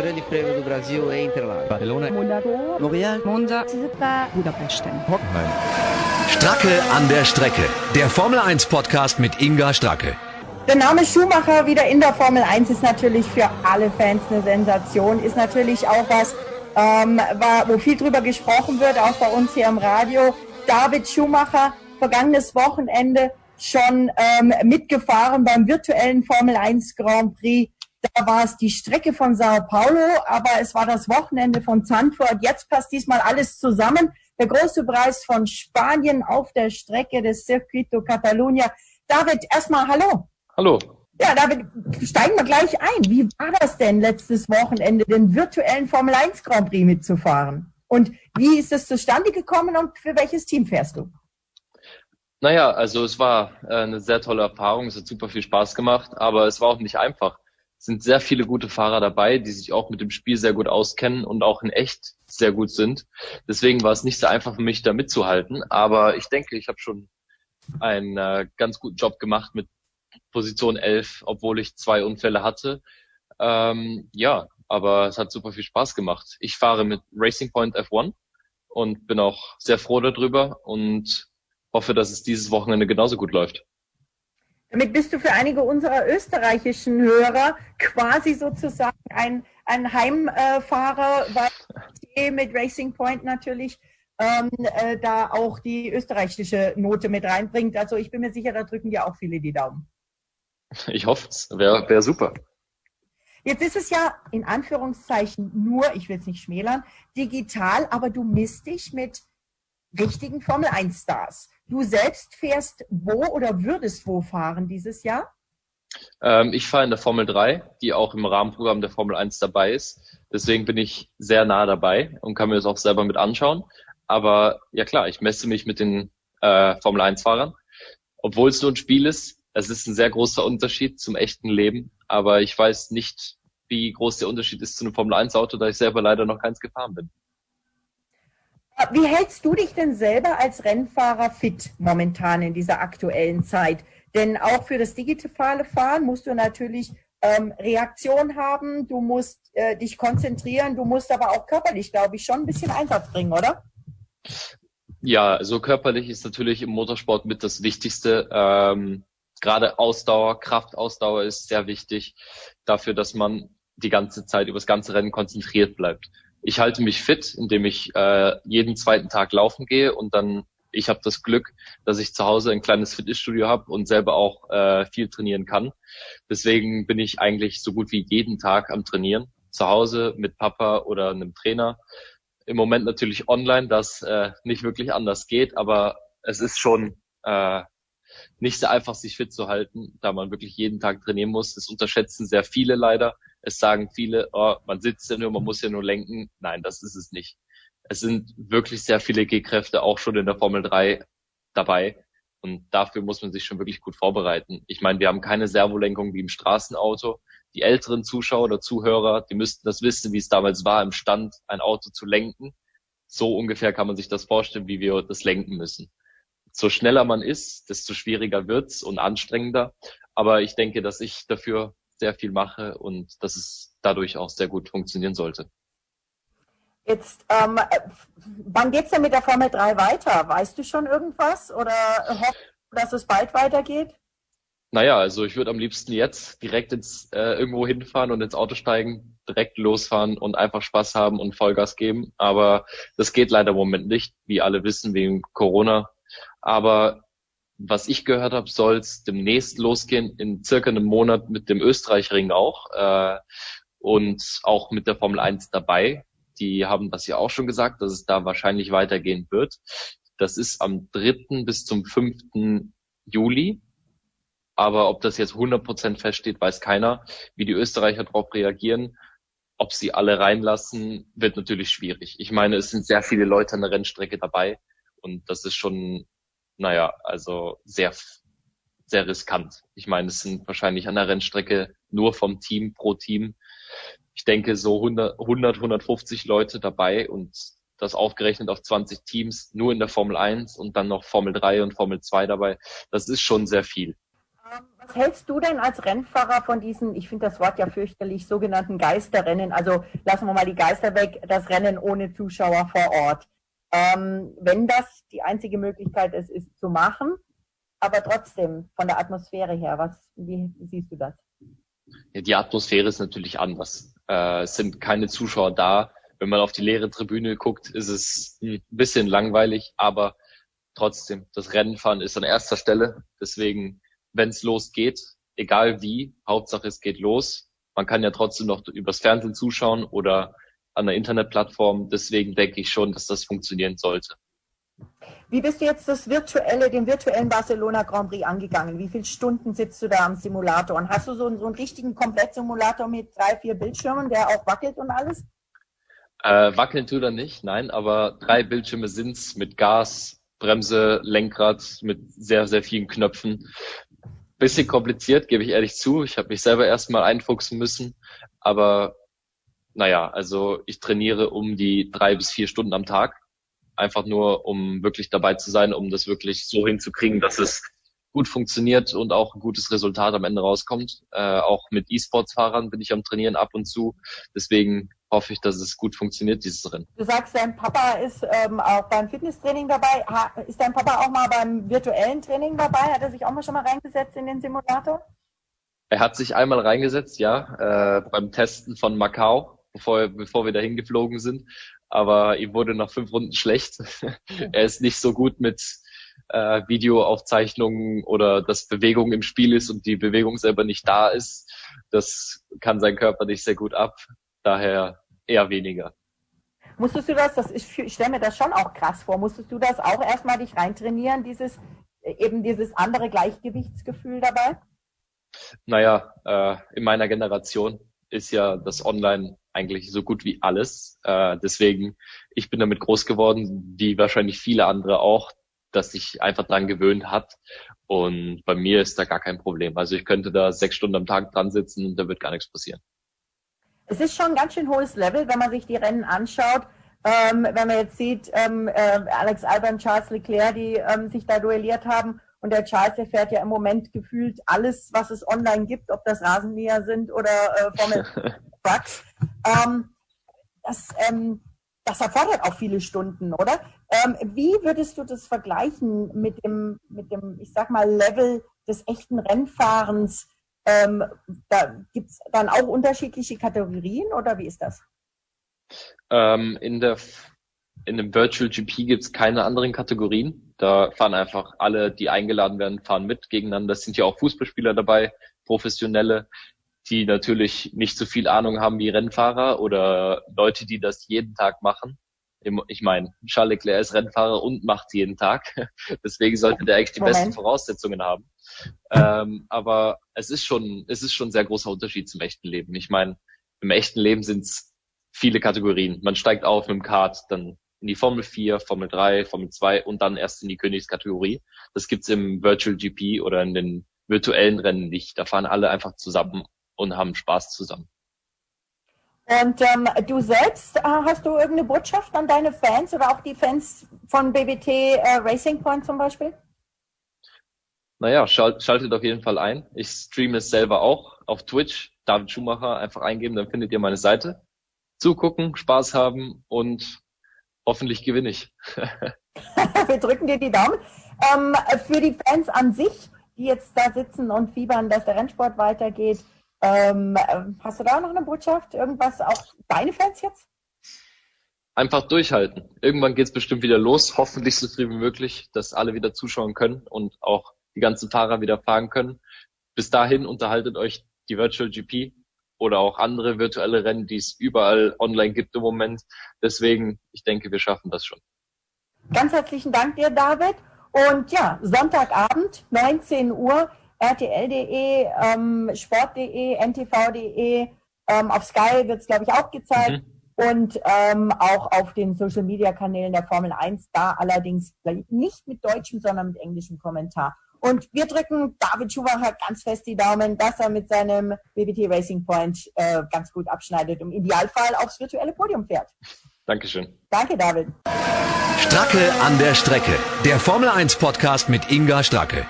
Grande Prêmio do Brasil em Interlagos. Barcelona. Monaco. Montreal. Monza. Budapesten. Hockenheim. Stracke an der Strecke. Der Formel 1 Podcast mit Inga Stracke. Der Name Schumacher wieder in der Formel 1 ist natürlich für alle Fans eine Sensation, ist natürlich auch was, ähm, war, wo viel drüber gesprochen wird, auch bei uns hier im Radio. David Schumacher, vergangenes Wochenende schon ähm, mitgefahren beim virtuellen Formel 1 Grand Prix. Da war es die Strecke von Sao Paulo, aber es war das Wochenende von Zandvoort. Jetzt passt diesmal alles zusammen. Der große Preis von Spanien auf der Strecke des Circuito Catalunya. David, erstmal hallo. Hallo. Ja, David, steigen wir gleich ein. Wie war das denn letztes Wochenende, den virtuellen Formel 1 Grand Prix mitzufahren? Und wie ist es zustande gekommen und für welches Team fährst du? Naja, also es war äh, eine sehr tolle Erfahrung, es hat super viel Spaß gemacht, aber es war auch nicht einfach. Sind sehr viele gute Fahrer dabei, die sich auch mit dem Spiel sehr gut auskennen und auch in echt sehr gut sind. Deswegen war es nicht so einfach für mich, da mitzuhalten. Aber ich denke, ich habe schon einen äh, ganz guten Job gemacht mit Position 11, obwohl ich zwei Unfälle hatte. Ähm, ja, aber es hat super viel Spaß gemacht. Ich fahre mit Racing Point F1 und bin auch sehr froh darüber und hoffe, dass es dieses Wochenende genauso gut läuft. Damit bist du für einige unserer österreichischen Hörer quasi sozusagen ein, ein Heimfahrer, weil mit Racing Point natürlich ähm, äh, da auch die österreichische Note mit reinbringt. Also ich bin mir sicher, da drücken dir auch viele die Daumen. Ich hoffe es. Wäre wär super. Jetzt ist es ja in Anführungszeichen nur, ich will es nicht schmälern, digital, aber du misst dich mit richtigen Formel 1 Stars. Du selbst fährst wo oder würdest wo fahren dieses Jahr? Ähm, ich fahre in der Formel 3, die auch im Rahmenprogramm der Formel 1 dabei ist. Deswegen bin ich sehr nah dabei und kann mir das auch selber mit anschauen. Aber ja klar, ich messe mich mit den äh, Formel 1 Fahrern. Obwohl es nur ein Spiel ist, es ist ein sehr großer Unterschied zum echten Leben, aber ich weiß nicht, wie groß der Unterschied ist zu einem Formel-1-Auto, da ich selber leider noch keins gefahren bin. Wie hältst du dich denn selber als Rennfahrer fit momentan in dieser aktuellen Zeit? Denn auch für das digitale Fahren musst du natürlich ähm, Reaktion haben, du musst äh, dich konzentrieren, du musst aber auch körperlich, glaube ich, schon ein bisschen Einsatz bringen, oder? Ja, also körperlich ist natürlich im Motorsport mit das Wichtigste. Ähm, gerade Ausdauer, Kraftausdauer ist sehr wichtig dafür, dass man die ganze Zeit über das ganze Rennen konzentriert bleibt. Ich halte mich fit, indem ich äh, jeden zweiten Tag laufen gehe und dann ich habe das Glück, dass ich zu Hause ein kleines Fitnessstudio habe und selber auch äh, viel trainieren kann. Deswegen bin ich eigentlich so gut wie jeden Tag am Trainieren. Zu Hause mit Papa oder einem Trainer. Im Moment natürlich online, das äh, nicht wirklich anders geht, aber es ist schon äh, nicht sehr einfach, sich fit zu halten, da man wirklich jeden Tag trainieren muss. Das unterschätzen sehr viele leider. Es sagen viele, oh, man sitzt ja nur, man muss ja nur lenken. Nein, das ist es nicht. Es sind wirklich sehr viele G-Kräfte auch schon in der Formel 3 dabei. Und dafür muss man sich schon wirklich gut vorbereiten. Ich meine, wir haben keine Servolenkung wie im Straßenauto. Die älteren Zuschauer oder Zuhörer, die müssten das wissen, wie es damals war, im Stand ein Auto zu lenken. So ungefähr kann man sich das vorstellen, wie wir das lenken müssen so schneller man ist, desto schwieriger wird's und anstrengender. Aber ich denke, dass ich dafür sehr viel mache und dass es dadurch auch sehr gut funktionieren sollte. Jetzt, ähm, wann geht's denn mit der Formel 3 weiter? Weißt du schon irgendwas oder hoffst du, dass es bald weitergeht? Naja, also ich würde am liebsten jetzt direkt ins äh, irgendwo hinfahren und ins Auto steigen, direkt losfahren und einfach Spaß haben und Vollgas geben. Aber das geht leider im Moment nicht, wie alle wissen, wegen Corona aber was ich gehört habe, soll es demnächst losgehen, in circa einem Monat mit dem Österreich-Ring auch äh, und auch mit der Formel 1 dabei. Die haben das ja auch schon gesagt, dass es da wahrscheinlich weitergehen wird. Das ist am 3. bis zum 5. Juli. Aber ob das jetzt 100% feststeht, weiß keiner. Wie die Österreicher darauf reagieren, ob sie alle reinlassen, wird natürlich schwierig. Ich meine, es sind sehr viele Leute an der Rennstrecke dabei. Und das ist schon naja, also sehr, sehr riskant. Ich meine, es sind wahrscheinlich an der Rennstrecke nur vom Team pro Team. Ich denke so 100, 100 150 Leute dabei und das aufgerechnet auf 20 Teams nur in der Formel 1 und dann noch Formel 3 und Formel 2 dabei. Das ist schon sehr viel. Ähm, was hältst du denn als Rennfahrer von diesen, ich finde das Wort ja fürchterlich, sogenannten Geisterrennen? Also lassen wir mal die Geister weg, das Rennen ohne Zuschauer vor Ort. Ähm, wenn das die einzige Möglichkeit ist, ist zu machen, aber trotzdem von der Atmosphäre her, was, wie siehst du das? Ja, die Atmosphäre ist natürlich anders. Äh, es sind keine Zuschauer da. Wenn man auf die leere Tribüne guckt, ist es ein bisschen langweilig, aber trotzdem, das Rennenfahren ist an erster Stelle. Deswegen, wenn es losgeht, egal wie, Hauptsache es geht los. Man kann ja trotzdem noch übers Fernsehen zuschauen oder an der Internetplattform. Deswegen denke ich schon, dass das funktionieren sollte. Wie bist du jetzt das virtuelle, den virtuellen Barcelona Grand Prix angegangen? Wie viele Stunden sitzt du da am Simulator? Und hast du so, einen, so einen richtigen Komplettsimulator mit drei, vier Bildschirmen, der auch wackelt und alles? Äh, wackeln tut er nicht, nein, aber drei Bildschirme sind's mit Gas, Bremse, Lenkrad, mit sehr, sehr vielen Knöpfen. Bisschen kompliziert, gebe ich ehrlich zu. Ich habe mich selber erstmal einfuchsen müssen, aber naja, also ich trainiere um die drei bis vier Stunden am Tag. Einfach nur, um wirklich dabei zu sein, um das wirklich so hinzukriegen, dass es gut funktioniert und auch ein gutes Resultat am Ende rauskommt. Äh, auch mit E-Sports-Fahrern bin ich am Trainieren ab und zu. Deswegen hoffe ich, dass es gut funktioniert, dieses Rennen. Du sagst, dein Papa ist ähm, auch beim Fitnesstraining dabei. Ha, ist dein Papa auch mal beim virtuellen Training dabei? Hat er sich auch mal schon mal reingesetzt in den Simulator? Er hat sich einmal reingesetzt, ja, äh, beim Testen von Macau bevor, bevor wir dahin geflogen sind. Aber ihm wurde nach fünf Runden schlecht. er ist nicht so gut mit äh, Videoaufzeichnungen oder dass Bewegung im Spiel ist und die Bewegung selber nicht da ist. Das kann sein Körper nicht sehr gut ab. Daher eher weniger. Musstest du das, das ist, ich stelle mir das schon auch krass vor, musstest du das auch erstmal dich reintrainieren, dieses, eben dieses andere Gleichgewichtsgefühl dabei? Naja, äh, in meiner Generation ist ja das Online eigentlich so gut wie alles. Äh, deswegen, ich bin damit groß geworden, wie wahrscheinlich viele andere auch, dass sich einfach dran gewöhnt hat. Und bei mir ist da gar kein Problem. Also ich könnte da sechs Stunden am Tag dran sitzen und da wird gar nichts passieren. Es ist schon ein ganz schön hohes Level, wenn man sich die Rennen anschaut. Ähm, wenn man jetzt sieht, ähm, äh, Alex und Charles Leclerc, die ähm, sich da duelliert haben. Und der Charles, der fährt ja im Moment gefühlt alles, was es online gibt, ob das Rasenmäher sind oder äh, Formel Trucks. Ähm, das, ähm, das erfordert auch viele Stunden, oder? Ähm, wie würdest du das vergleichen mit dem, mit dem, ich sag mal, Level des echten Rennfahrens? Ähm, da gibt es dann auch unterschiedliche Kategorien oder wie ist das? Ähm, in der in dem Virtual GP gibt es keine anderen Kategorien. Da fahren einfach alle, die eingeladen werden, fahren mit gegeneinander. Es sind ja auch Fußballspieler dabei, professionelle, die natürlich nicht so viel Ahnung haben wie Rennfahrer oder Leute, die das jeden Tag machen. Ich meine, Charles Leclerc ist Rennfahrer und macht jeden Tag. Deswegen sollte der eigentlich die Moment. besten Voraussetzungen haben. Ähm, aber es ist schon, es ist schon ein sehr großer Unterschied zum echten Leben. Ich meine, im echten Leben sind es viele Kategorien. Man steigt auf mit dem Kart, dann in die Formel 4, Formel 3, Formel 2 und dann erst in die Königskategorie. Das gibt's im Virtual GP oder in den virtuellen Rennen nicht. Da fahren alle einfach zusammen und haben Spaß zusammen. Und ähm, du selbst, äh, hast du irgendeine Botschaft an deine Fans oder auch die Fans von BBT äh, Racing Point zum Beispiel? Naja, schalt, schaltet auf jeden Fall ein. Ich streame es selber auch auf Twitch. David Schumacher einfach eingeben, dann findet ihr meine Seite. Zugucken, Spaß haben und hoffentlich gewinne ich. Wir drücken dir die Daumen. Ähm, für die Fans an sich, die jetzt da sitzen und fiebern, dass der Rennsport weitergeht, ähm, hast du da noch eine Botschaft? Irgendwas auch deine Fans jetzt? Einfach durchhalten. Irgendwann geht's bestimmt wieder los. Hoffentlich so früh wie möglich, dass alle wieder zuschauen können und auch die ganzen Fahrer wieder fahren können. Bis dahin unterhaltet euch die Virtual GP oder auch andere virtuelle Rennen, die es überall online gibt im Moment. Deswegen, ich denke, wir schaffen das schon. Ganz herzlichen Dank dir, David. Und ja, Sonntagabend, 19 Uhr, RTL.de, ähm, Sport.de, NTV.de, ähm, auf Sky wird es, glaube ich, auch gezeigt. Mhm. Und ähm, auch auf den Social Media Kanälen der Formel 1, da allerdings nicht mit deutschem, sondern mit englischem Kommentar. Und wir drücken David Schumacher ganz fest die Daumen, dass er mit seinem BBT Racing Point äh, ganz gut abschneidet und im Idealfall aufs virtuelle Podium fährt. Dankeschön. Danke, David. Stracke an der Strecke. Der Formel 1 Podcast mit Inga Stracke.